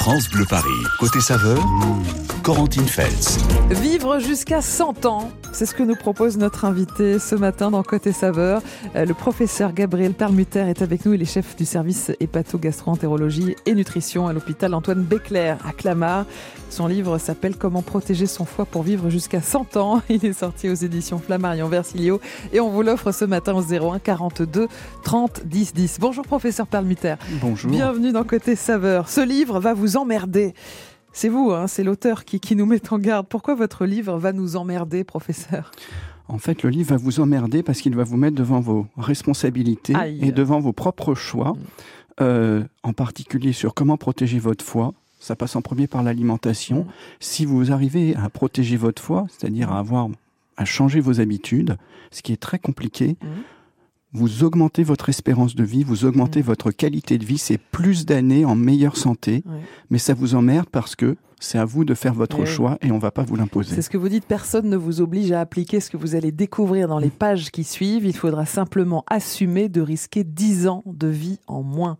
France Bleu Paris. Côté saveur, Corentine Feltz. Vivre jusqu'à 100 ans, c'est ce que nous propose notre invité ce matin dans Côté Saveur. Euh, Le professeur Gabriel Permuter est avec nous. Il est chef du service hépato-gastro-entérologie et nutrition à l'hôpital Antoine Béclair à Clamart. Son livre s'appelle Comment protéger son foie pour vivre jusqu'à 100 ans. Il est sorti aux éditions Flammarion Versilio et on vous l'offre ce matin au 01 42 30 10 10. Bonjour professeur Permuter. Bonjour. Bienvenue dans Côté Saveur. Ce livre va vous emmerder. C'est vous, hein, c'est l'auteur qui, qui nous met en garde. Pourquoi votre livre va nous emmerder, professeur? En fait, le livre va vous emmerder parce qu'il va vous mettre devant vos responsabilités Aïe. et devant vos propres choix, euh, en particulier sur comment protéger votre foie. Ça passe en premier par l'alimentation. Mm. Si vous arrivez à protéger votre foie, c'est-à-dire à avoir à changer vos habitudes, ce qui est très compliqué, Mm. Vous augmentez votre espérance de vie, vous augmentez Mm. votre qualité de vie, c'est plus d'années en meilleure santé, Ouais. mais ça vous emmerde parce que c'est à vous de faire votre Eh choix et on va pas vous l'imposer. C'est ce que vous dites, personne ne vous oblige à appliquer ce que vous allez découvrir dans les pages qui suivent. Il faudra simplement assumer de risquer 10 ans de vie en moins.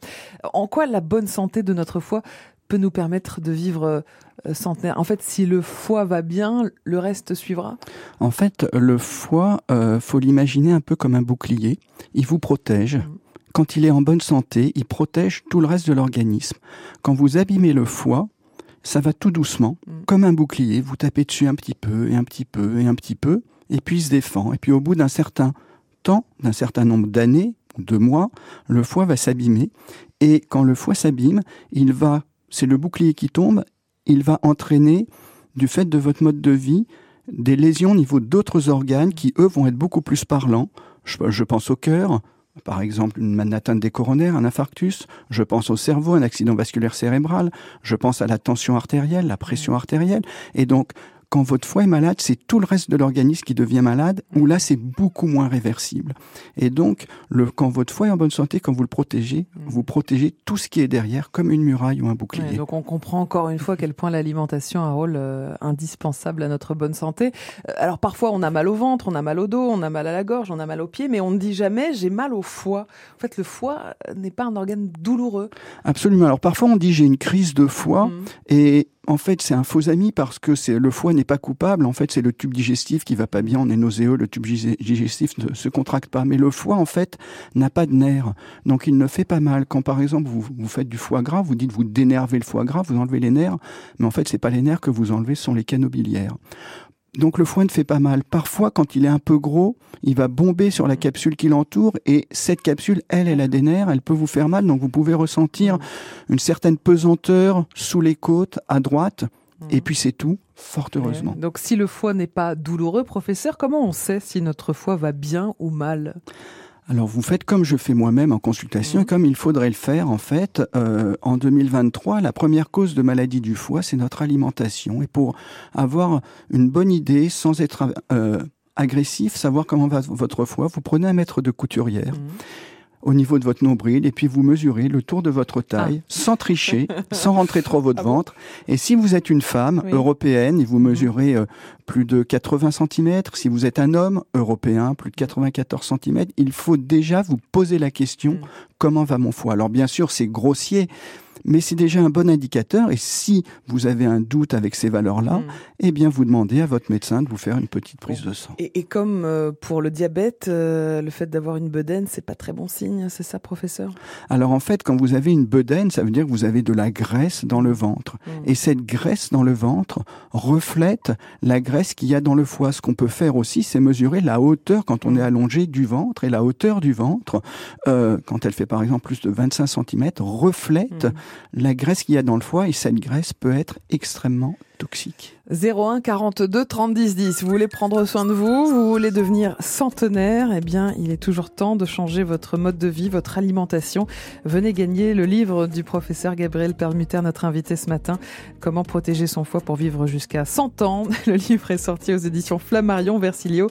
En quoi la bonne santé de notre foie peut nous permettre de vivre euh, centenaire En fait, si le foie va bien, le reste suivra? En fait, le foie, euh, faut l'imaginer un peu comme un bouclier. Il vous protège. Mhm. Quand il est en bonne santé, il protège tout le reste de l'organisme. Quand vous abîmez le foie, ça va tout doucement, Mhm. comme un bouclier. Vous tapez dessus un petit peu, et un petit peu, et un petit peu, et puis il se défend. Et puis au bout d'un certain temps, d'un certain nombre d'années, de mois, le foie va s'abîmer. Et quand le foie s'abîme, il va, c'est le bouclier qui tombe, il va entraîner, du fait de votre mode de vie, des lésions au niveau d'autres organes qui, eux, vont être beaucoup plus parlants. Je, je pense au cœur, par exemple une atteinte des coronaires, un infarctus. Je pense au cerveau, un accident vasculaire cérébral. Je pense à la tension artérielle, la pression artérielle. Et donc, quand votre foie est malade, c'est tout le reste de l'organisme qui devient malade, où là, c'est beaucoup moins réversible. Et donc, le, quand votre foie est en bonne santé, quand vous le protégez, vous protégez tout ce qui est derrière, comme une muraille ou un bouclier. Ouais, donc on comprend encore une fois à quel point l'alimentation a un rôle euh, indispensable à notre bonne santé. Euh, alors parfois on a mal au ventre, on a mal au dos, on a mal à la gorge, on a mal aux pieds, mais on ne dit jamais j'ai mal au foie. En fait le foie euh, n'est pas un organe douloureux. Absolument. Alors parfois on dit j'ai une crise de foie Mm. et en fait c'est un faux ami parce que c'est le foie n'est pas coupable. En fait c'est le tube digestif qui va pas bien, on est nauséeux, le tube digestif ne se contracte pas. Mais le foie en fait n'a pas de nerfs, donc il ne fait pas mal. Quand par exemple vous, vous faites du foie gras, vous dites vous dénervez le foie gras, vous enlevez les nerfs, mais en fait c'est pas les nerfs que vous enlevez, ce sont les canaux biliaires. Donc le foie ne fait pas mal. Parfois, quand il est un peu gros, il va bomber sur la capsule qui l'entoure et cette capsule, elle, elle a des nerfs, elle peut vous faire mal. Donc vous pouvez ressentir une certaine pesanteur sous les côtes à droite. Et puis c'est tout, fort heureusement. Donc si le foie n'est pas douloureux, professeur, comment on sait si notre foie va bien ou mal? Alors vous faites comme je fais moi-même en consultation, et comme il faudrait le faire en fait. Euh, en 2023, la première cause de maladie du foie, c'est notre alimentation. Et pour avoir une bonne idée, sans être euh, agressif, savoir comment va votre foie, vous prenez un mètre de couturière Mhm. Au niveau de votre nombril et puis vous mesurez le tour de votre taille sans tricher, sans rentrer trop votre Ah bon ventre. Et si vous êtes une femme Oui. européenne et vous Mhm. mesurez euh, plus de 80 cm, si vous êtes un homme européen, plus de 94 cm, il faut déjà vous poser la question Mhm. comment va mon foie? Alors bien sûr, c'est grossier. Mais c'est déjà un bon indicateur et si vous avez un doute avec ces valeurs-là, Mhm. eh bien vous demandez à votre médecin de vous faire une petite prise de sang. Et, et comme euh, pour le diabète, euh, le fait d'avoir une bedaine, c'est pas très bon signe, c'est ça, professeur? Alors en fait, quand vous avez une bedaine, ça veut dire que vous avez de la graisse dans le ventre. Mhm. Et cette graisse dans le ventre reflète la graisse qu'il y a dans le foie. Ce qu'on peut faire aussi, c'est mesurer la hauteur quand on Mhm. est allongé du ventre. Et la hauteur du ventre, euh, quand elle fait par exemple plus de 25 cm, reflète Mhm. La graisse qu'il y a dans le foie. Et cette graisse peut être extrêmement toxique. 01 42 30 10 10. Vous voulez prendre soin de vous, vous voulez devenir centenaire, eh bien, il est toujours temps de changer votre mode de vie, votre alimentation. Venez gagner le livre du professeur Gabriel Permuter, notre invité ce matin. Comment protéger son foie pour vivre jusqu'à 100 ans? Le livre est sorti aux éditions Flammarion Versilio.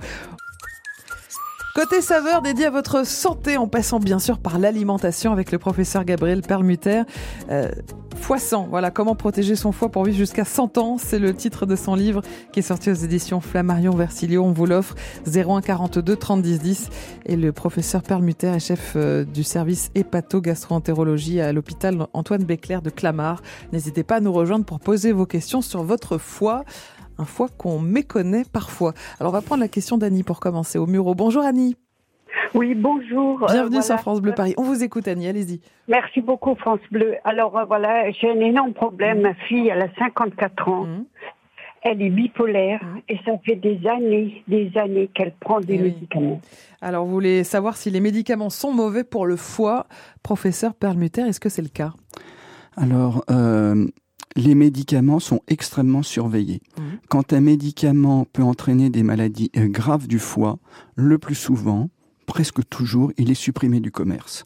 Côté saveur dédié à votre santé en passant bien sûr par l'alimentation avec le professeur Gabriel Permuter. Euh, foie 100, voilà comment protéger son foie pour vivre jusqu'à 100 ans. C'est le titre de son livre qui est sorti aux éditions Flammarion Versilio. On vous l'offre 01 42 30 10 10. Et le professeur Permuter est chef euh, du service hépato-gastroentérologie à l'hôpital Antoine Béclair de Clamart. N'hésitez pas à nous rejoindre pour poser vos questions sur votre foie un foie qu'on méconnaît parfois. Alors on va prendre la question d'Annie pour commencer au Muro. Bonjour Annie. Oui, bonjour. Euh, Bienvenue sur France Bleu Paris. On vous écoute Annie, allez-y. Merci beaucoup France Bleu. Alors euh, voilà, j'ai un énorme problème. Ma fille, elle a 54 ans. Mmh. Elle est bipolaire mmh. et ça fait des années, des années qu'elle prend des eh médicaments. Alors, vous voulez savoir si les médicaments sont mauvais pour le foie, professeur Perlmutter, est-ce que c'est le cas? Alors, euh, les médicaments sont extrêmement surveillés. Mmh. Quand un médicament peut entraîner des maladies euh, graves du foie, le plus souvent, presque toujours, il est supprimé du commerce.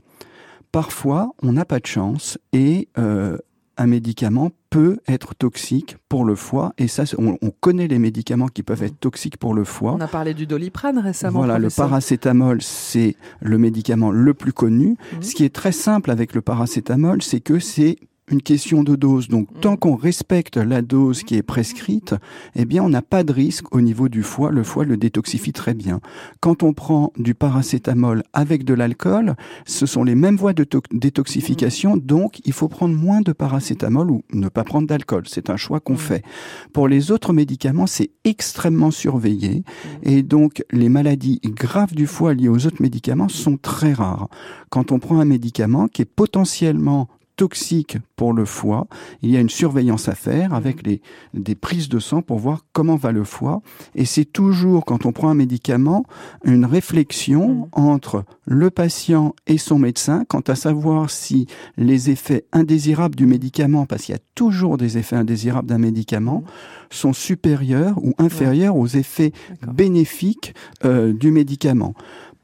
Parfois, on n'a pas de chance et euh, un médicament peut être toxique pour le foie. Et ça, on, connaît les médicaments qui peuvent être toxiques pour le foie. On a parlé du doliprane récemment. Voilà, le paracétamol, c'est le médicament le plus connu. Mmh. Ce qui est très simple avec le paracétamol, c'est que c'est une question de dose. Donc, mm. tant qu'on respecte la dose qui est prescrite, eh bien, on n'a pas de risque au niveau du foie. Le foie le détoxifie très bien. Quand on prend du paracétamol avec de l'alcool, ce sont les mêmes voies de détoxification. Mm. Donc, il faut prendre moins de paracétamol ou ne pas prendre d'alcool. C'est un choix qu'on mm. fait. Pour les autres médicaments, c'est extrêmement surveillé. Et donc, les maladies graves du foie liées aux autres médicaments sont très rares. Quand on prend un médicament qui est potentiellement toxique pour le foie, il y a une surveillance à faire mhm. avec les, des prises de sang pour voir comment va le foie. Et c'est toujours, quand on prend un médicament, une réflexion mhm. entre le patient et son médecin quant à savoir si les effets indésirables du médicament, parce qu'il y a toujours des effets indésirables d'un médicament, mhm. sont supérieurs ou inférieurs aux effets bénéfiques euh, du médicament.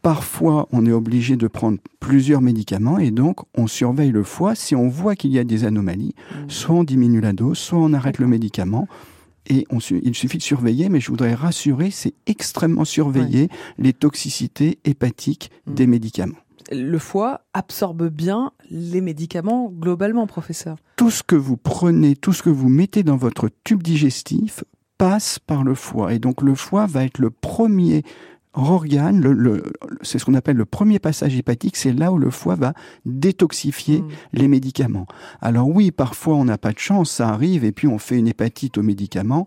Parfois, on est obligé de prendre plusieurs médicaments et donc on surveille le foie. Si on voit qu'il y a des anomalies, mmh. soit on diminue la dose, soit on arrête le médicament. Et on, il suffit de surveiller, mais je voudrais rassurer, c'est extrêmement surveillé les toxicités hépatiques mmh. des médicaments. Le foie absorbe bien les médicaments globalement, professeur. Tout ce que vous prenez, tout ce que vous mettez dans votre tube digestif passe par le foie. Et donc le foie va être le premier organe, le, c'est ce qu'on appelle le premier passage hépatique, c'est là où le foie va détoxifier mm. les médicaments. Alors oui, parfois on n'a pas de chance, ça arrive, et puis on fait une hépatite aux médicaments,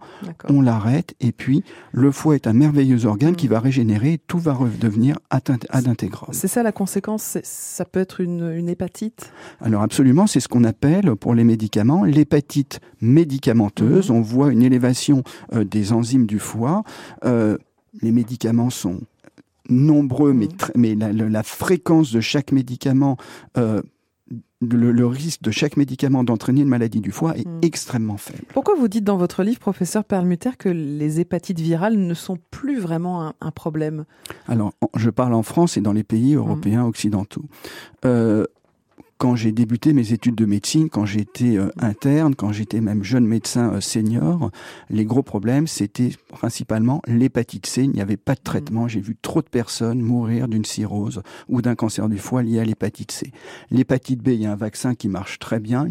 on l'arrête, et puis le foie est un merveilleux organe qui mm. va régénérer, tout va redevenir adintégral. C'est ça la conséquence, ça peut être une, hépatite? Alors absolument, c'est ce qu'on appelle pour les médicaments l'hépatite médicamenteuse. Mm. On voit une élévation euh, des enzymes du foie. Euh, les médicaments sont nombreux, mais, mm. mais la, fréquence de chaque médicament, euh, le, risque de chaque médicament d'entraîner une maladie du foie est mm. extrêmement faible. Pourquoi vous dites dans votre livre, professeur Perlmutter, que les hépatites virales ne sont plus vraiment un, problème? Alors, je parle en France et dans les pays européens occidentaux. Euh, quand j'ai débuté mes études de médecine, quand j'étais euh, interne, quand j'étais même jeune médecin euh, senior, les gros problèmes, c'était principalement l'hépatite C. Il n'y avait pas de traitement. J'ai vu trop de personnes mourir d'une cirrhose ou d'un cancer du foie lié à l'hépatite C. L'hépatite B, il y a un vaccin qui marche très bien.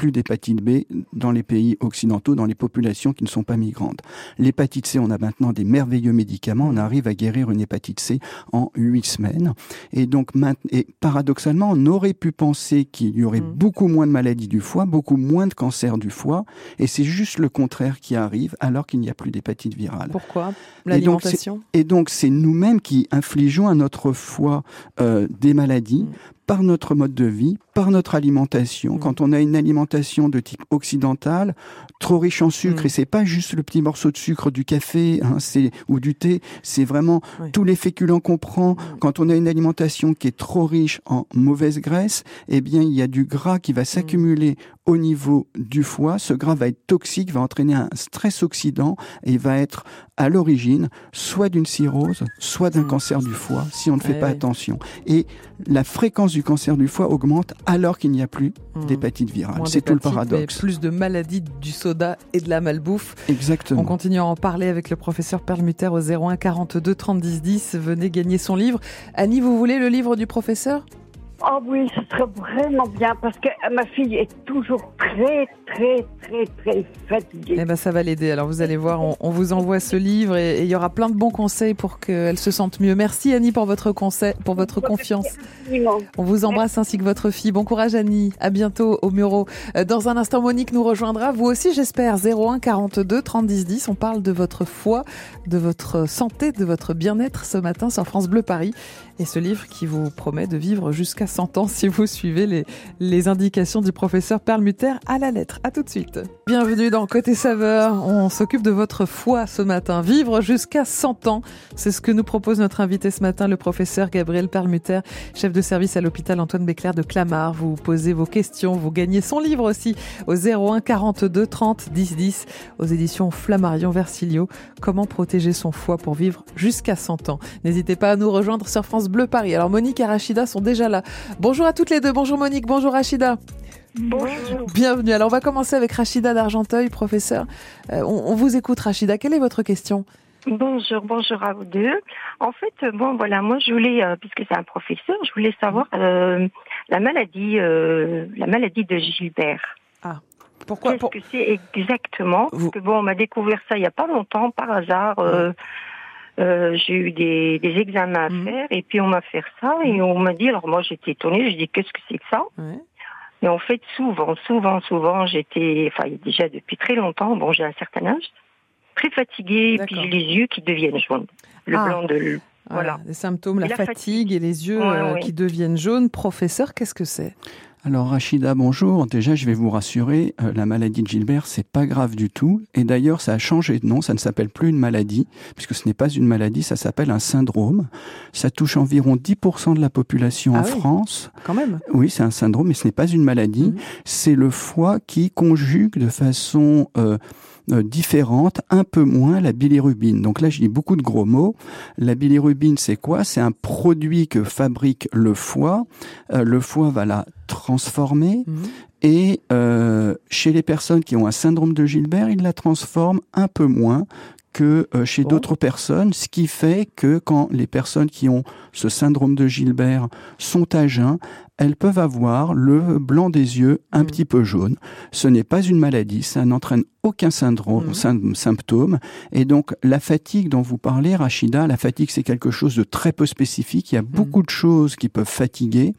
Plus d'hépatite B dans les pays occidentaux, dans les populations qui ne sont pas migrantes. L'hépatite C, on a maintenant des merveilleux médicaments. On arrive à guérir une hépatite C en huit semaines. Et donc, et paradoxalement, on aurait pu penser qu'il y aurait mm. beaucoup moins de maladies du foie, beaucoup moins de cancers du foie. Et c'est juste le contraire qui arrive alors qu'il n'y a plus d'hépatite virale. Pourquoi L'alimentation? Et donc, c'est nous-mêmes qui infligeons à notre foie euh, des maladies. Mm par notre mode de vie, par notre alimentation. Mm. Quand on a une alimentation de type occidental, trop riche en sucre, mm. et c'est pas juste le petit morceau de sucre du café hein, c'est, ou du thé, c'est vraiment tous les féculents qu'on prend. Mm. Quand on a une alimentation qui est trop riche en mauvaise graisse, eh bien, il y a du gras qui va s'accumuler au niveau du foie. Ce gras va être toxique, va entraîner un stress oxydant et va être à l'origine soit d'une cirrhose, soit d'un mmh. cancer du foie si on ne fait pas attention. Et la fréquence du cancer du foie augmente alors qu'il n'y a plus mmh. d'hépatite virale. C'est tout le paradoxe. plus de maladies du soda et de la malbouffe. Exactement. On continue à en parler avec le professeur Perlmutter au 01 42 30 10 10. Venez gagner son livre. Annie, vous voulez le livre du professeur? Oh oui, ce serait vraiment bien parce que ma fille est toujours très, très, très, très fatiguée. Eh ben, ça va l'aider. Alors, vous allez voir, on, vous envoie ce livre et, il y aura plein de bons conseils pour qu'elle se sente mieux. Merci Annie pour votre conseil, pour votre confiance. On vous embrasse ainsi que votre fille. Bon courage Annie. À bientôt au Muro. Euh, dans un instant, Monique nous rejoindra. Vous aussi, j'espère. 01 42 30 10 10. On parle de votre foi, de votre santé, de votre bien-être ce matin sur France Bleu Paris et ce livre qui vous promet de vivre jusqu'à 100 ans si vous suivez les, indications du professeur Perlmutter à la lettre. À tout de suite. Bienvenue dans Côté Saveur. On s'occupe de votre foi ce matin. Vivre jusqu'à 100 ans, c'est ce que nous propose notre invité ce matin, le professeur Gabriel Perlmutter, chef de service à l'hôpital Antoine Béclair de Clamart. Vous posez vos questions, vous gagnez son livre aussi au 01 42 30 10 10 aux éditions Flammarion Versilio. Comment protéger son foie pour vivre jusqu'à 100 ans? N'hésitez pas à nous rejoindre sur France Bleu Paris. Alors Monique et Rachida sont déjà là. Bonjour à toutes les deux. Bonjour Monique, bonjour Rachida. Bonjour. Bienvenue. Alors on va commencer avec Rachida d'Argenteuil, professeur. Euh, on, vous écoute Rachida. Quelle est votre question? Bonjour, bonjour à vous deux. En fait, bon voilà, moi je voulais, euh, puisque c'est un professeur, je voulais savoir euh, la maladie, la maladie de Gilbert. Ah. Pourquoi Qu'est-ce que c'est exactement? Parce que bon, on m'a découvert ça il y a pas longtemps par hasard. Euh, j'ai eu des, des, examens à mhm. faire et puis on m'a fait ça et mhm. on m'a dit, alors moi j'étais étonnée, je dis qu'est-ce que c'est que ça? Ouais. Et en fait, souvent, souvent, souvent, j'étais, enfin déjà depuis très longtemps, bon j'ai un certain âge, très fatiguée et puis j'ai les yeux qui deviennent jaunes. Le ah. blanc de... Voilà. Les symptômes, la, fatigue, et les yeux euh, qui deviennent jaunes. Professeur, qu'est-ce que c'est? Alors Rachida, bonjour. Déjà, je vais vous rassurer, euh, la maladie de Gilbert, c'est pas grave du tout. Et d'ailleurs, ça a changé de nom. Ça ne s'appelle plus une maladie, puisque ce n'est pas une maladie, ça s'appelle un syndrome. Ça touche environ 10% de la population ah en France. Quand même. Oui, c'est un syndrome, mais ce n'est pas une maladie. Mmh. C'est le foie qui conjugue de façon euh, euh, différente, un peu moins la bilirubine. Donc là, je dis beaucoup de gros mots. La bilirubine, c'est quoi? C'est un produit que fabrique le foie. Euh, le foie va la transformer mhm. et euh, chez les personnes qui ont un syndrome de Gilbert, il la transforme un peu moins que chez d'autres personnes, ce qui fait que quand les personnes qui ont ce syndrome de Gilbert sont à jeun, elles peuvent avoir le blanc des yeux un mm. petit peu jaune. Ce n'est pas une maladie, ça n'entraîne aucun syndrome, mm. symptôme. Et donc, la fatigue dont vous parlez, Rachida, la fatigue, c'est quelque chose de très peu spécifique. Il y a mm. beaucoup de choses qui peuvent fatiguer.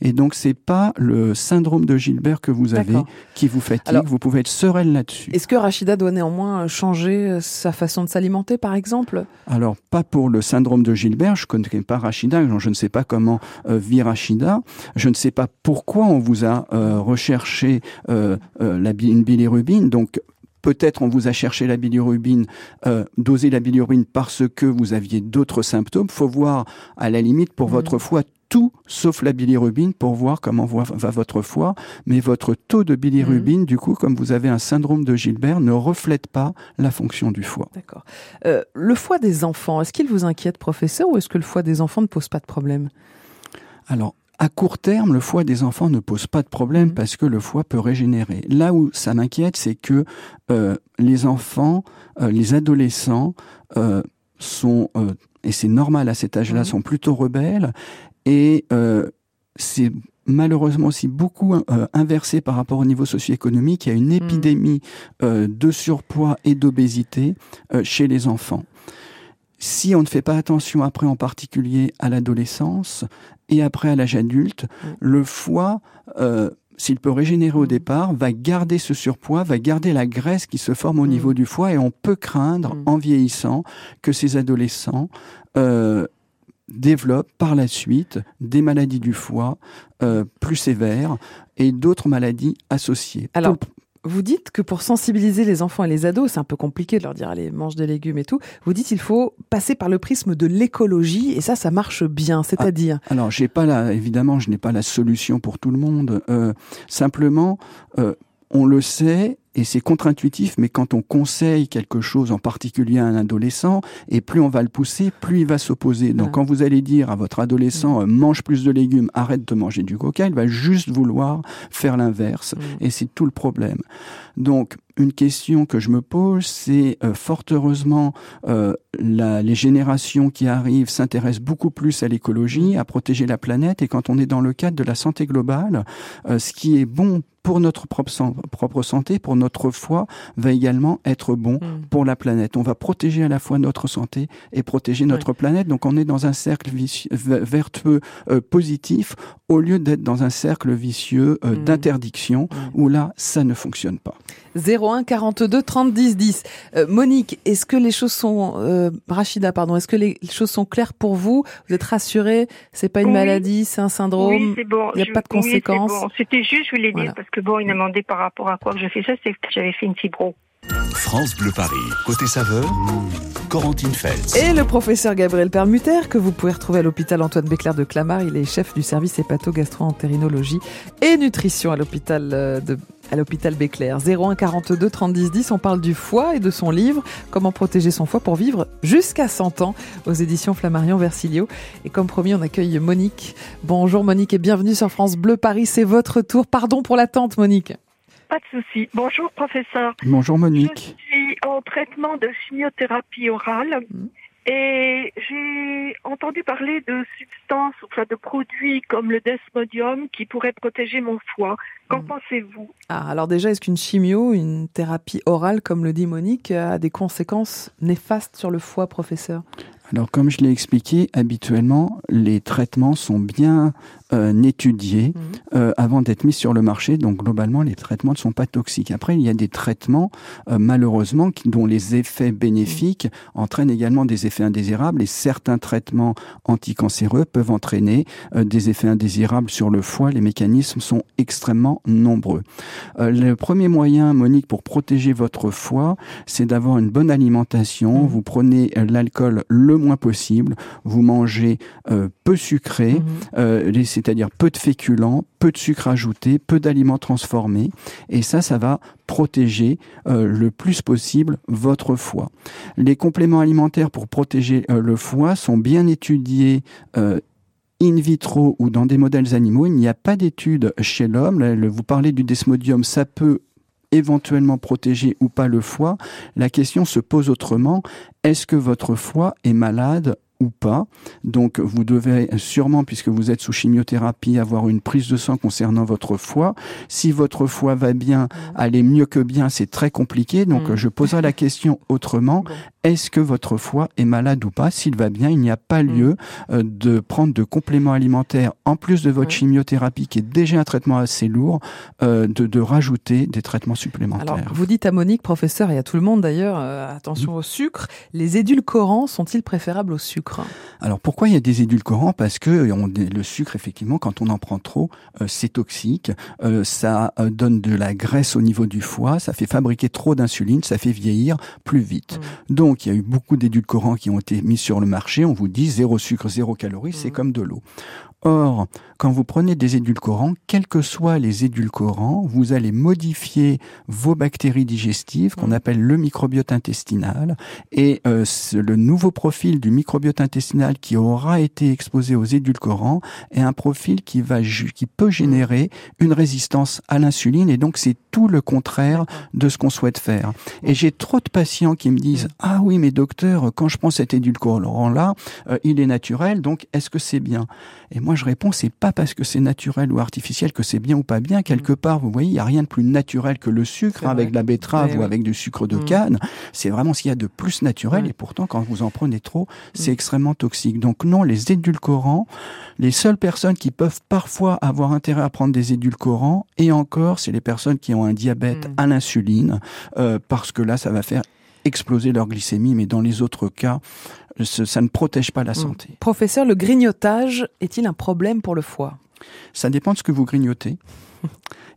Et donc, c'est pas le syndrome de Gilbert que vous avez qui vous fatigue. vous pouvez être sereine là-dessus. Est-ce que Rachida doit néanmoins changer euh, sa façon de s'alimenter, par exemple? Alors, pas pour le syndrome de Gilbert. Je connais pas Rachida. Je ne sais pas comment euh, vit Rachida. Je ne sais pas pourquoi on vous a euh, recherché euh, euh, la, une bilirubine. Donc Peut-être on vous a cherché la bilirubine, euh, dosé la bilirubine parce que vous aviez d'autres symptômes. Faut voir à la limite pour mmh. votre foie tout sauf la bilirubine pour voir comment va, votre foie. Mais votre taux de bilirubine, mmh. du coup, comme vous avez un syndrome de Gilbert, ne reflète pas la fonction du foie. D'accord. le foie des enfants, est-ce qu'il vous inquiète, professeur, ou est-ce que le foie des enfants ne pose pas de problème? Alors, à court terme, le foie des enfants ne pose pas de problème mmh. parce que le foie peut régénérer. Là où ça m'inquiète, c'est que euh, les enfants, euh, les adolescents euh, sont, et c'est normal à cet âge-là, mmh. sont plutôt rebelles et c'est malheureusement aussi beaucoup inversé par rapport au niveau socio-économique. Il y a une mmh. épidémie de surpoids et d'obésité chez les enfants si on ne fait pas attention après en particulier à l'adolescence et après à l'âge adulte, mm. le foie, euh, s'il peut régénérer au mm. départ, va garder ce surpoids, va garder la graisse qui se forme au mm. niveau du foie et on peut craindre en vieillissant que ces adolescents euh, développent par la suite des maladies du foie euh, plus sévères et d'autres maladies associées. Alors, vous dites que pour sensibiliser les enfants et les ados, c'est un peu compliqué de leur dire allez, mange des légumes et tout. Vous dites qu'il faut passer par le prisme de l'écologie et ça, ça marche bien. C'est-à-dire ah, Alors, j'ai pas la, évidemment, je n'ai pas la solution pour tout le monde. Euh, simplement, euh, on le sait, et c'est contre-intuitif, mais quand on conseille quelque chose en particulier à un adolescent, et plus on va le pousser, plus il va s'opposer. Donc quand vous allez dire à votre adolescent, mm. euh, mange plus de légumes, arrête de manger du coca, il va juste vouloir faire l'inverse. Mm. Et c'est tout le problème. Donc, une question que je me pose, c'est euh, fort heureusement, euh, la, les générations qui arrivent s'intéressent beaucoup plus à l'écologie, à protéger la planète, et quand on est dans le cadre de la santé globale, euh, ce qui est bon pour notre propre, propre santé, pour notre foi, va également être bon mm. pour la planète. On va protéger à la fois notre santé et protéger notre planète. Donc on est dans un cercle vertueux euh, positif au lieu d'être dans un cercle vicieux euh, mm. d'interdiction mm. où là, ça ne fonctionne pas. 01 42 30 10 10. Monique, est-ce que les choses sont euh, Rachida, pardon, est-ce que les choses sont claires pour vous? Vous êtes rassurée? C'est pas une maladie, c'est un syndrome? Oui, c'est bon. Il n'y a pas de conséquences? C'était juste, je voulais dire parce que bon, il m'a demandé par rapport à quoi que je fais ça, c'est que j'avais fait une fibro. France Bleu Paris. Côté saveur, Corentine Feltz. Et le professeur Gabriel Permuter, que vous pouvez retrouver à l'hôpital Antoine Béclair de Clamart. Il est chef du service hépato-gastro-entérinologie et nutrition à l'hôpital euh, de à l'hôpital Béclair. 01 42 30 10 10. On parle du foie et de son livre Comment protéger son foie pour vivre jusqu'à 100 ans aux éditions Flammarion Versilio. Et comme promis, on accueille Monique. Bonjour Monique et bienvenue sur France Bleu Paris. C'est votre tour. Pardon pour l'attente Monique. Pas de souci. Bonjour, professeur. Bonjour, Monique. Je suis en traitement de chimiothérapie orale. Mm. Et j'ai entendu parler de substances, enfin de produits comme le desmodium qui pourraient protéger mon foie. Qu'en mm. pensez-vous? Ah, Alors déjà, est-ce qu'une chimio, une thérapie orale, comme le dit Monique, a des conséquences néfastes sur le foie, professeur? Alors, comme je l'ai expliqué, habituellement, les traitements sont bien euh, étudiés mhm. euh, avant d'être mis sur le marché. Donc, globalement, les traitements ne sont pas toxiques. Après, il y a des traitements, euh, malheureusement, qui, dont les effets bénéfiques mhm. entraînent également des effets indésirables. Et certains traitements anticancéreux peuvent entraîner euh, des effets indésirables sur le foie. Les mécanismes sont extrêmement nombreux. Euh, le premier moyen, Monique, pour protéger votre foie, c'est d'avoir une bonne alimentation. Mhm. Vous prenez l'alcool le moins possible. Vous mangez euh, peu sucré, euh, c'est-à-dire peu de féculents, peu de sucre ajouté, peu d'aliments transformés. Et ça, ça va protéger euh, le plus possible votre foie. Les compléments alimentaires pour protéger le foie sont bien étudiés in vitro ou dans des modèles animaux. Il n'y a pas d'études chez l'homme. Vous parlez du desmodium, ça peut éventuellement protéger ou pas le foie, la question se pose autrement. Est-ce que votre foie est malade ou pas. Donc vous devez sûrement, puisque vous êtes sous chimiothérapie, avoir une prise de sang concernant votre foie. Si votre foie va bien, mmh. aller mieux que bien, c'est très compliqué. Donc mmh. je poserai la question autrement est-ce que votre foie est malade ou pas? S'il va bien, il n'y a pas mm. lieu euh, de prendre de compléments alimentaires en plus de votre chimiothérapie qui est déjà un traitement assez lourd, euh, de, rajouter des traitements supplémentaires. Alors, vous dites à Monique, professeur, et à tout le monde d'ailleurs, euh, attention au sucre, les édulcorants sont-ils préférables au sucre? Alors pourquoi il y a des édulcorants? Parce que le sucre, effectivement, quand on en prend trop, c'est toxique, ça donne de la graisse au niveau du foie, ça fait fabriquer trop d'insuline, ça fait vieillir plus vite. Mm. Donc il y a eu beaucoup d'édulcorants qui ont été mis sur le marché. On vous dit zéro sucre, zéro calorie, c'est mmh. comme de l'eau. Or, quand vous prenez des édulcorants, quels que soient les édulcorants, vous allez modifier vos bactéries digestives qu'on mmh. appelle le microbiote intestinal. Et euh, le nouveau profil du microbiote intestinal qui aura été exposé aux édulcorants est un profil qui, va, qui peut générer une résistance à l'insuline. Et donc, c'est tout le contraire de ce qu'on souhaite faire. Et j'ai trop de patients qui me disent, ah oui, mais docteur, quand je prends cet édulcorant-là, euh, il est naturel, donc est-ce que c'est bien? Et moi, je réponds, c'est pas parce que c'est naturel ou artificiel que c'est bien ou pas bien. Quelque mm. part, vous voyez, il n'y a rien de plus naturel que le sucre avec de la betterave ou avec du sucre de mm. canne. C'est vraiment ce qu'il y a de plus naturel. Et pourtant, quand vous en prenez trop, c'est mm. extrêmement toxique. Donc non, les édulcorants, les seules personnes qui peuvent parfois avoir intérêt à prendre des édulcorants, et encore, c'est les personnes qui ont un diabète à l'insuline, euh, parce que là, ça va faire exploser leur glycémie, mais dans les autres cas, ça ne protège pas la mm. santé. Professeur, le grignotage est-il un problème pour le foie? Ça dépend de ce que vous grignotez.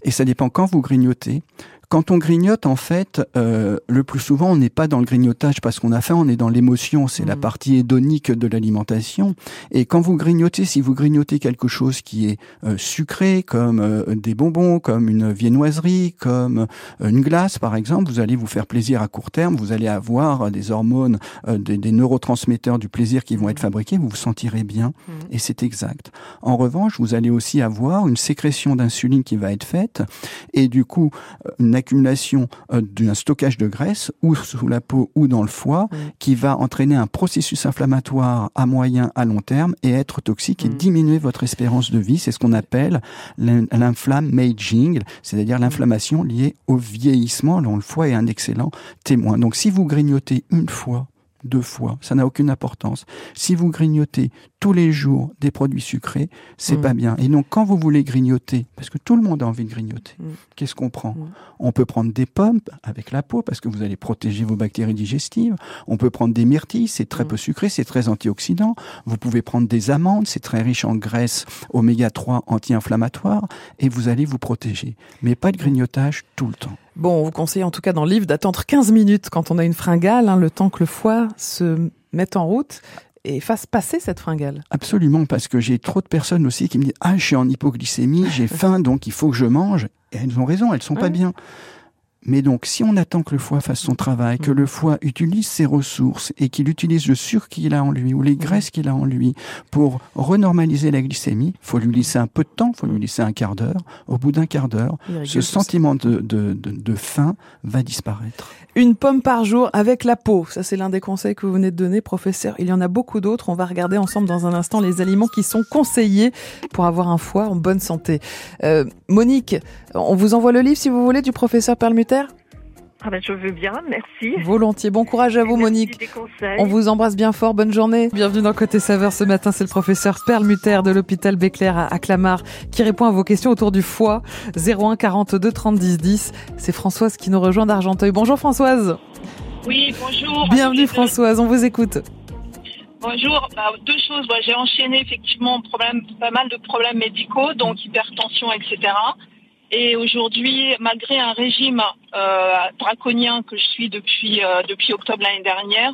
Et ça dépend quand vous grignotez, Quand on grignote, en fait, euh, le plus souvent, on n'est pas dans le grignotage parce qu'on a faim, on est dans l'émotion. C'est la mm. partie hédonique de l'alimentation. Et quand vous grignotez, si vous grignotez quelque chose qui est euh, sucré, comme euh, des bonbons, comme une viennoiserie, comme une glace, par exemple, vous allez vous faire plaisir à court terme. Vous allez avoir des hormones, des, des, neurotransmetteurs du plaisir qui vont être fabriqués. Vous vous sentirez bien. Mm. Et c'est exact. En revanche, vous allez aussi avoir une sécrétion d'insuline qui va être faite et du coup une accumulation euh, d'un stockage de graisse ou sous la peau ou dans le foie mm. qui va entraîner un processus inflammatoire à moyen à long terme et être toxique et mm. diminuer votre espérance de vie. C'est ce qu'on appelle l'inflammaging, c'est-à-dire mm. l'inflammation liée au vieillissement dont le foie est un excellent témoin. Donc si vous grignotez une fois deux fois, ça n'a aucune importance. Si vous grignotez tous les jours des produits sucrés, c'est mm. pas bien. Et donc, quand vous voulez grignoter, parce que tout le monde a envie de grignoter, mm. qu'est-ce qu'on prend mm. On peut prendre des pommes avec la peau, parce que vous allez protéger vos bactéries digestives. On peut prendre des myrtilles, c'est très peu sucré, c'est très antioxydant. Vous pouvez prendre des amandes, c'est très riche en graisse oméga 3 anti-inflammatoire, et vous allez vous protéger. Mais pas de grignotage tout le temps. Bon, on vous conseille en tout cas dans le livre d'attendre 15 minutes quand on a une fringale, hein, le temps que le foie se mette en route et fasse passer cette fringale. Absolument, parce que j'ai trop de personnes aussi qui me disent Ah, je suis en hypoglycémie, j'ai faim, donc il faut que je mange. Et elles ont raison, elles sont pas bien. Mais donc, si on attend que le foie fasse son travail, que le foie utilise ses ressources et qu'il utilise le sucre qu'il a en lui ou les graisses qu'il a en lui pour renormaliser la glycémie, faut lui laisser un peu de temps, faut lui laisser un quart d'heure. Au bout d'un quart d'heure, ce sentiment de, de, de, de, faim va disparaître. Une pomme par jour avec la peau, ça c'est l'un des conseils que vous venez de donner, professeur. Il y en a beaucoup d'autres. On va regarder ensemble dans un instant les aliments qui sont conseillés pour avoir un foie en bonne santé. Euh, Monique, on vous envoie le livre si vous voulez du professeur Perlmutter ah ben, je veux bien, merci. Volontiers. Bon courage à vous, Monique. On vous embrasse bien fort. Bonne journée. Bienvenue dans Côté Saveur. Ce matin, c'est le professeur Perlmutter de l'hôpital Béclair à Clamart qui répond à vos questions autour du foie. 01 42 30 10 10. C'est Françoise qui nous rejoint d'Argenteuil. Bonjour Françoise. Oui, bonjour. Bienvenue Françoise, on vous écoute. Bonjour. Bah, deux choses. J'ai enchaîné effectivement problème, pas mal de problèmes médicaux, donc hypertension, etc. Et aujourd'hui, malgré un régime euh, draconien que je suis depuis euh, depuis octobre l'année dernière,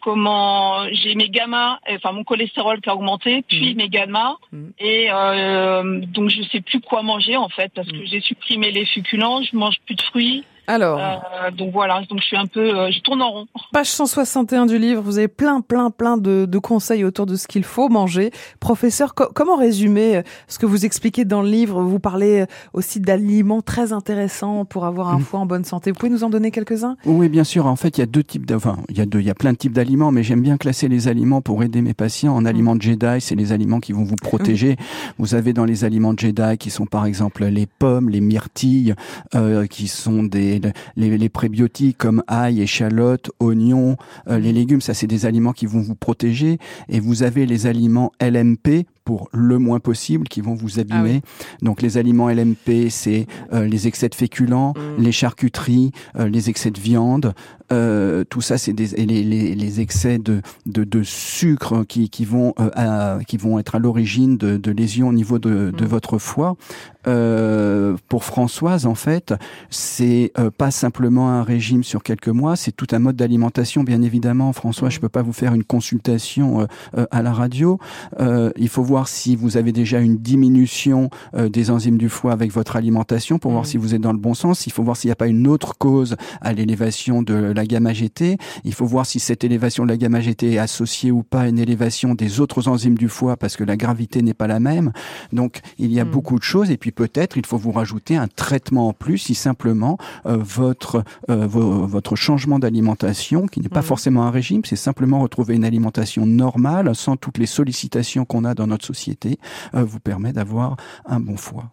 comment j'ai mes gamma, enfin mon cholestérol qui a augmenté, puis mmh. mes gamma, mmh. et euh, donc je sais plus quoi manger en fait parce que mmh. j'ai supprimé les succulents, je mange plus de fruits. Alors, euh, donc voilà, donc je suis un peu, euh, je tourne en rond. Page 161 du livre, vous avez plein, plein, plein de, de conseils autour de ce qu'il faut manger. Professeur, comment résumer euh, ce que vous expliquez dans le livre? Vous parlez aussi d'aliments très intéressants pour avoir un mmh. foie en bonne santé. Vous pouvez nous en donner quelques-uns? Oui, bien sûr. En fait, il y a deux types, de, enfin, il y a deux, il y a plein de types d'aliments, mais j'aime bien classer les aliments pour aider mes patients en aliments de Jedi. C'est les aliments qui vont vous protéger. Vous avez dans les aliments de Jedi qui sont par exemple les pommes, les myrtilles, euh, qui sont des les, prébiotiques comme ail, échalote, oignons, euh, les légumes, ça c'est des aliments qui vont vous protéger. Et vous avez les aliments LMP pour le moins possible qui vont vous abîmer. Ah Donc les aliments LMP, c'est euh, les excès de féculents, mm. les charcuteries, euh, les excès de viande, euh, tout ça, c'est des les, les, les, excès de, de, de sucre qui, qui vont à, qui vont être à l'origine de, de, lésions au niveau de, de mm. votre foie. pour Françoise, en fait, c'est pas simplement un régime sur quelques mois, c'est tout un mode d'alimentation, bien évidemment. François, mm. je peux pas vous faire une consultation à la radio. il faut voir si vous avez déjà une diminution euh, des enzymes du foie avec votre alimentation pour voir mm. si vous êtes dans le bon sens. Il faut voir s'il n'y a pas une autre cause à l'élévation de la gamma GT. Il faut voir si cette élévation de la gamma GT est associée ou pas à une élévation des autres enzymes du foie parce que la gravité n'est pas la même. Donc il y a mm. beaucoup de choses et puis peut-être il faut vous rajouter un traitement en plus si simplement euh, votre euh, votre changement d'alimentation qui n'est pas mm. forcément un régime, c'est simplement retrouver une alimentation normale sans toutes les sollicitations qu'on a dans notre société euh, vous permet d'avoir un bon foie.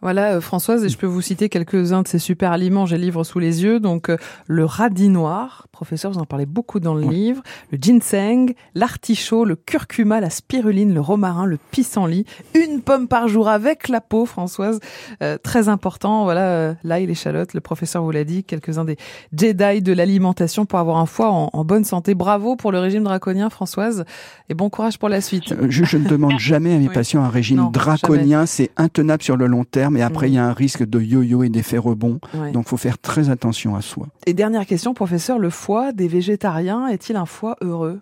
Voilà, euh, Françoise, et je peux vous citer quelques-uns de ces super aliments, j'ai le livre sous les yeux. Donc, euh, le radis noir, professeur, vous en parlez beaucoup dans le livre, le ginseng, l'artichaut, le curcuma, la spiruline, le romarin, le pissenlit, une pomme par jour avec la peau, Françoise, euh, très important. Voilà, l'ail, l'échalote, le professeur vous l'a dit, quelques-uns des Jedi de l'alimentation pour avoir un foie en, bonne santé. Bravo pour le régime draconien, Françoise, et bon courage pour la suite. Je, ne demande jamais à mes patients un régime draconien, c'est intenable sur le long terme super, mais après, il y a un risque de yo-yo et d'effet rebond. Donc, il faut faire très attention à soi. Et dernière question, professeur, le foie des végétariens est-il un foie heureux?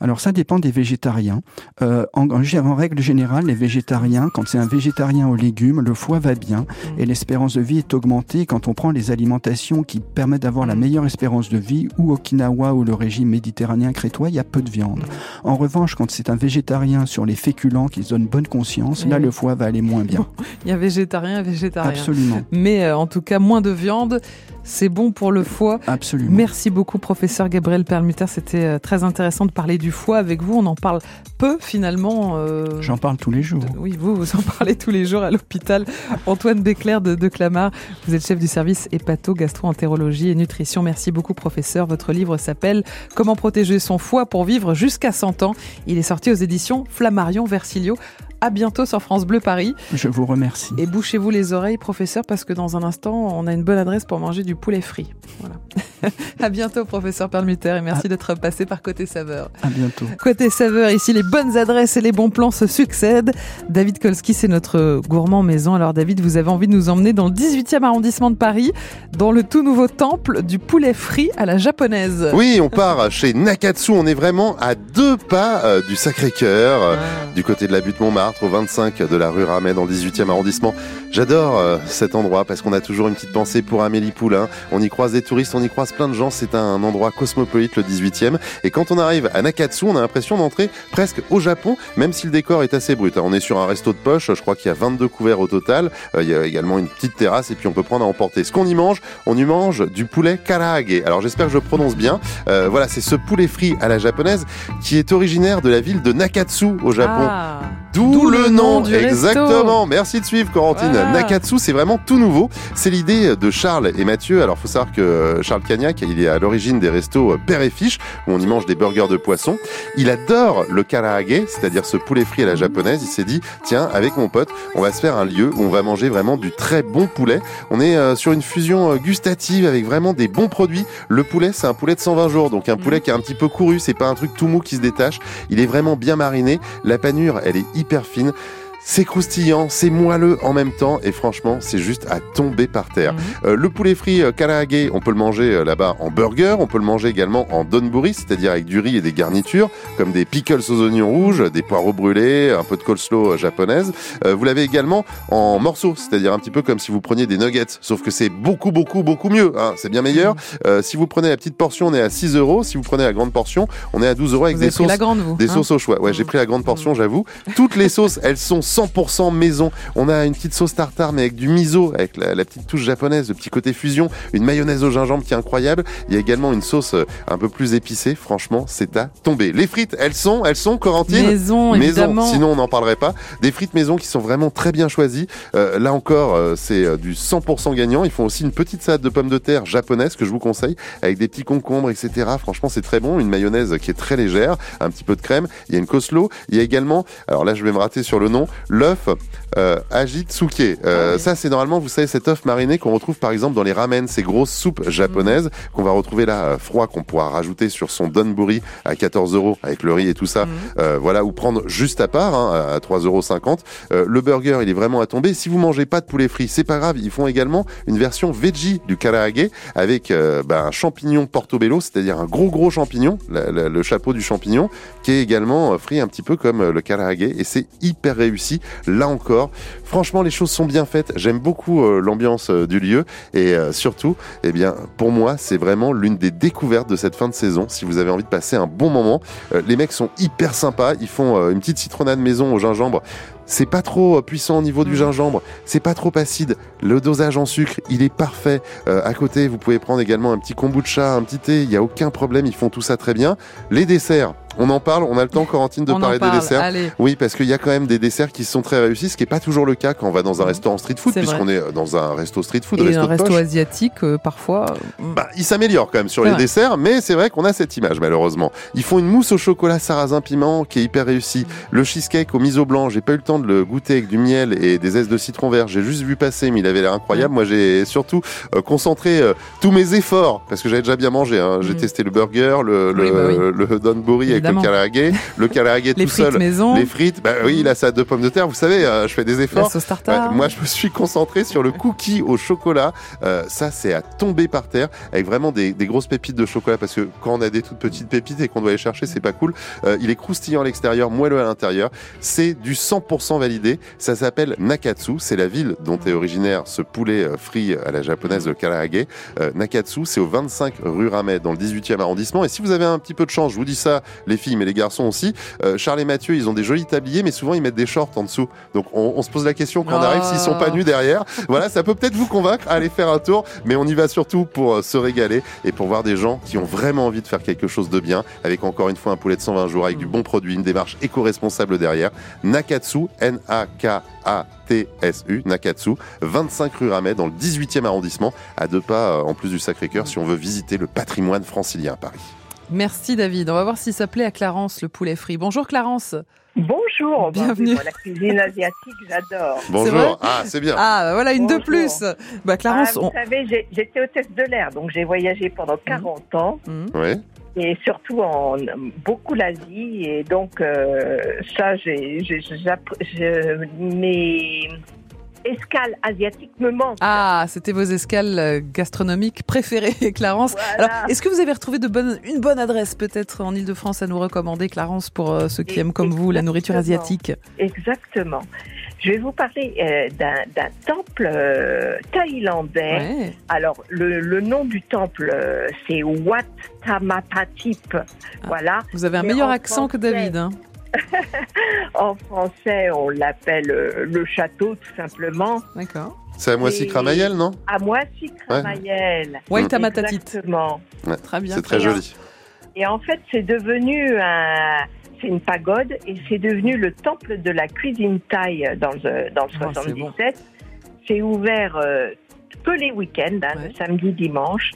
Alors, ça dépend des végétariens. Euh, en, en, règle générale, les végétariens, quand c'est un végétarien aux légumes, le foie va bien mm. et l'espérance de vie est augmentée quand on prend les alimentations qui permettent d'avoir la mm. meilleure espérance de vie ou Okinawa ou le régime méditerranéen crétois, il y a peu de viande. Mm. En revanche, quand c'est un végétarien sur les féculents qui se donne bonne conscience, là, le foie va aller moins bien. il y a végétarien, végétarien. Absolument. Mais euh, en tout cas, moins de viande. C'est bon pour le foie. Absolument. Merci beaucoup, professeur Gabriel Perlmutter. C'était euh, très intéressant de parler du foie avec vous. On en parle peu finalement. Euh, J'en parle tous les jours. Oui, vous, vous en parlez tous les jours à l'hôpital. Antoine Béclair de, de Clamart, vous êtes chef du service hépato, gastro-entérologie et nutrition. Merci beaucoup, professeur. Votre livre s'appelle Comment protéger son foie pour vivre jusqu'à 100 ans. Il est sorti aux éditions Flammarion Versilio. À bientôt sur France Bleu Paris. Je vous remercie. Et bouchez-vous les oreilles, professeur, parce que dans un instant, on a une bonne adresse pour manger du poulet frit. Voilà. à bientôt, professeur Perlmutter, et merci d'être passé par Côté Saveur. À bientôt. Côté Saveur, ici, les bonnes adresses et les bons plans se succèdent. David Kolski, c'est notre gourmand maison. Alors, David, vous avez envie de nous emmener dans le 18e arrondissement de Paris, dans le tout nouveau temple du poulet frit à la japonaise. Oui, on part chez Nakatsu. On est vraiment à deux pas euh, du Sacré-Cœur, euh, ah. du côté de la butte Montmartre au 25 de la rue Ramet dans le 18e arrondissement. J'adore euh, cet endroit parce qu'on a toujours une petite pensée pour Amélie Poulain. On y croise des touristes, on y croise plein de gens. C'est un endroit cosmopolite, le 18e. Et quand on arrive à Nakatsu, on a l'impression d'entrer presque au Japon, même si le décor est assez brut. On est sur un resto de poche, je crois qu'il y a 22 couverts au total. Euh, il y a également une petite terrasse et puis on peut prendre à emporter. Ce qu'on y mange, on y mange du poulet karaage. Alors j'espère que je prononce bien. Euh, voilà, c'est ce poulet frit à la japonaise qui est originaire de la ville de Nakatsu au Japon. Ah. D'où le, nom, du Exactement. Merci de suivre, Corentine. Nakatsu, c'est vraiment tout nouveau. C'est l'idée de Charles et Mathieu. Alors, faut savoir que euh, Charles Cagnac, il est à l'origine des restos euh, Père et Fiche, où on y mange des burgers de poisson. Il adore le karaage, c'est-à-dire ce poulet frit à la japonaise. Il s'est dit, tiens, avec mon pote, on va se faire un lieu où on va manger vraiment du très bon poulet. On est euh, sur une fusion gustative avec vraiment des bons produits. Le poulet, c'est un poulet de 120 jours, donc un poulet qui est un petit peu couru. C'est pas un truc tout mou qui se détache. Il est vraiment bien mariné. La panure, elle est hyper fine. C'est croustillant, c'est moelleux en même temps et franchement, c'est juste à tomber par terre. Mhm. Euh, le poulet frit euh, on peut le manger euh, là-bas en burger, on peut le manger également en donburi, c'est-à-dire avec du riz et des garnitures comme des pickles aux oignons rouges, des poireaux brûlés, un peu de coleslaw euh, japonaise. vous l'avez également en morceaux, c'est-à-dire un petit peu comme si vous preniez des nuggets, sauf que c'est beaucoup beaucoup beaucoup mieux, hein, c'est bien meilleur. Mhm. si vous prenez la petite portion, on est à 6 euros. Si vous prenez la grande portion, on est à 12 euros avec des sauces, des hein sauces au choix. Ouais, j'ai pris la grande portion, j'avoue. Toutes les sauces, elles sont 100% maison. On a une petite sauce tartare, mais avec du miso, avec la, petite touche japonaise, le petit côté fusion, une mayonnaise au gingembre qui est incroyable. Il y a également une sauce euh, un peu plus épicée. Franchement, c'est à tomber. Les frites, elles sont, elles sont, Corentine Maison, maison. Sinon, on n'en parlerait pas. Des frites maison qui sont vraiment très bien choisies. Euh, là encore, euh, c'est du 100% gagnant. Ils font aussi une petite salade de pommes de terre japonaise que je vous conseille, avec des petits concombres, etc. Franchement, c'est très bon. Une mayonnaise qui est très légère, un petit peu de crème. Il y a une coslo. Il y a également, alors là, je vais me rater sur le nom, l'œuf euh, Ajitsuke. Euh, ah Ça, c'est normalement, vous savez, cet œuf mariné qu'on retrouve par exemple dans les ramen, ces grosses soupes japonaises mhm. qu'on va retrouver là euh, froid, qu'on pourra rajouter sur son donburi à 14 euros avec le riz et tout ça. Mhm. Euh, voilà, ou prendre juste à part hein, à 3,50 euros. Euh, le burger, il est vraiment à tomber. Si vous mangez pas de poulet frit, c'est pas grave. Ils font également une version veggie du karaage avec bah, un champignon portobello, c'est-à-dire un gros gros champignon, le chapeau du champignon, qui est également frit un petit peu comme le karaage et c'est hyper réussi. Là encore, franchement, les choses sont bien faites. J'aime beaucoup euh, l'ambiance euh, du lieu et euh, surtout, eh bien, pour moi, c'est vraiment l'une des découvertes de cette fin de saison. Si vous avez envie de passer un bon moment, les mecs sont hyper sympas. Ils font une petite citronnade maison au gingembre. C'est pas trop puissant au niveau du mm. gingembre, c'est pas trop acide. Le dosage en sucre, il est parfait. à côté, vous pouvez prendre également un petit kombucha, un petit thé, il n'y a aucun problème, ils font tout ça très bien. Les desserts, on en parle, on a le temps, Corentine, de parler des desserts. Oui, parce qu'il y a quand même des desserts qui sont très réussis, ce qui n'est pas toujours le cas quand on va dans un restaurant street food, puisqu'on est dans un resto street food, Et un resto asiatique, euh, parfois. Euh, bah, il s'améliore quand même sur les desserts, mais c'est vrai qu'on a cette image, malheureusement. Ils font une mousse au chocolat sarrasin piment qui est hyper réussie. Le cheesecake au miso blanc, j'ai pas eu le temps de le goûter avec du miel et des zestes de citron vert. J'ai juste vu passer, mais il avait l'air incroyable. Moi, j'ai surtout euh, concentré euh, tous mes efforts parce que j'avais déjà bien mangé. Hein. J'ai Mm. testé le burger, le, Oui, bah le, avec le carragé, le carragé Les tout seul, maison. les frites. Bah oui, la salade de pommes de terre. Vous savez, euh, je fais des La efforts. sauce tartare. Ouais, moi, je me suis concentré sur le cookie au chocolat. Euh, ça, c'est à tomber par terre avec vraiment des, des grosses pépites de chocolat parce que quand on a des toutes petites pépites et qu'on doit les chercher, c'est pas cool. Euh, il est croustillant à l'extérieur, moelleux à l'intérieur. C'est du 100% validé. Ça s'appelle Nakatsu. C'est la ville dont est originaire ce poulet euh, frit à la japonaise, le karaage. Euh, Nakatsu, c'est au 25 rue Ramet, dans le 18e arrondissement. Et si vous avez un petit peu de chance, je vous dis ça, les filles, mais les garçons aussi, euh, Charles et Mathieu, ils ont des jolis tabliers, mais souvent ils mettent des shorts en dessous. Donc on, on se pose la question quand on arrive s'ils sont pas nus derrière. Voilà, ça peut peut-être vous convaincre à aller faire un tour, mais on y va surtout pour euh, se régaler et pour voir des gens qui ont vraiment envie de faire quelque chose de bien, avec encore une fois un poulet de 120 jours, avec du bon produit, une démarche éco-responsable derrière. Nakatsu, N-A-K-A-T-S-U, Nakatsu, 25 rue Ramet, dans le 18e arrondissement, à deux pas euh, en plus du Sacré-Cœur, si on veut visiter le patrimoine francilien à Paris. Merci David. On va voir si ça plaît à Clarence le poulet frit. Bonjour Clarence. Bonjour, Bienvenue. La cuisine asiatique, j'adore. Bonjour, ah c'est bien. Ah bah voilà une de plus. Bah Clarence, Ah, vous on- savez, j'étais hôtesse de l'air, donc j'ai voyagé pendant 40 ans Ouais. et surtout en beaucoup l'Asie et donc euh, ça, j'ai, mes escales asiatiques me manquent. Ah, c'était vos escales euh, gastronomiques préférées, Clarence. Voilà. Alors, est-ce que vous avez retrouvé de bonnes, une bonne adresse peut-être en Ile-de-France à nous recommander, Clarence, pour euh, ceux qui Et- aiment comme vous la nourriture asiatique? Exactement. Je vais vous parler euh, d'un, temple euh, thaïlandais. Ouais. Alors, le, le nom du temple, c'est Wat Tamathatip. Voilà. Vous avez un Mais meilleur en accent que David. hein. En français, on l'appelle euh, le château, tout simplement. D'accord. C'est à Moissy Et- Cramayel, non? À Moissy-Cramayel. Waitamatatit. Exactement. Ouais. Très bien. C'est très joli. Et en fait, c'est devenu un... C'est une pagode et c'est devenu le temple de la cuisine thaï dans le, dans le Oh, c'est 77. c'est ouvert euh, que les week-ends, hein, le samedi, dimanche.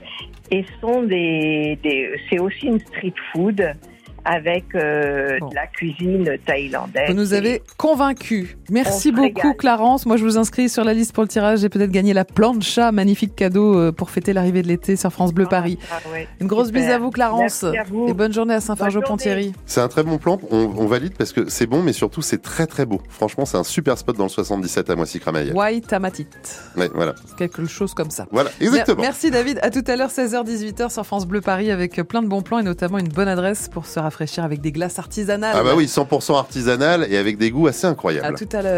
Et sont des, des c'est aussi une street food avec euh, de la cuisine thaïlandaise. Vous nous avez convaincus. Merci On beaucoup, régale. Clarence. Moi, je vous inscris sur la liste pour le tirage et peut-être gagner la plancha, magnifique cadeau euh, pour fêter l'arrivée de l'été sur France Bleu Paris. Ah ouais, Une grosse super. bise à vous, Clarence. Merci à vous. Et bonne journée à Saint-Fargeau-Ponthierry. C'est un très bon plan, on, on valide parce que c'est bon, mais surtout c'est très très beau. Franchement, c'est un super spot dans le 77 à Moissy Cramayel. Waitamatatit. Ouais, voilà. Quelque chose comme ça. Voilà, exactement. Mer- Merci David. À tout à l'heure, 16h-18h sur France Bleu Paris avec plein de bons plans et notamment une bonne adresse pour se rafraîchir avec des glaces artisanales. Ah bah oui, 100% artisanal et avec des goûts assez incroyables. À tout à l'heure.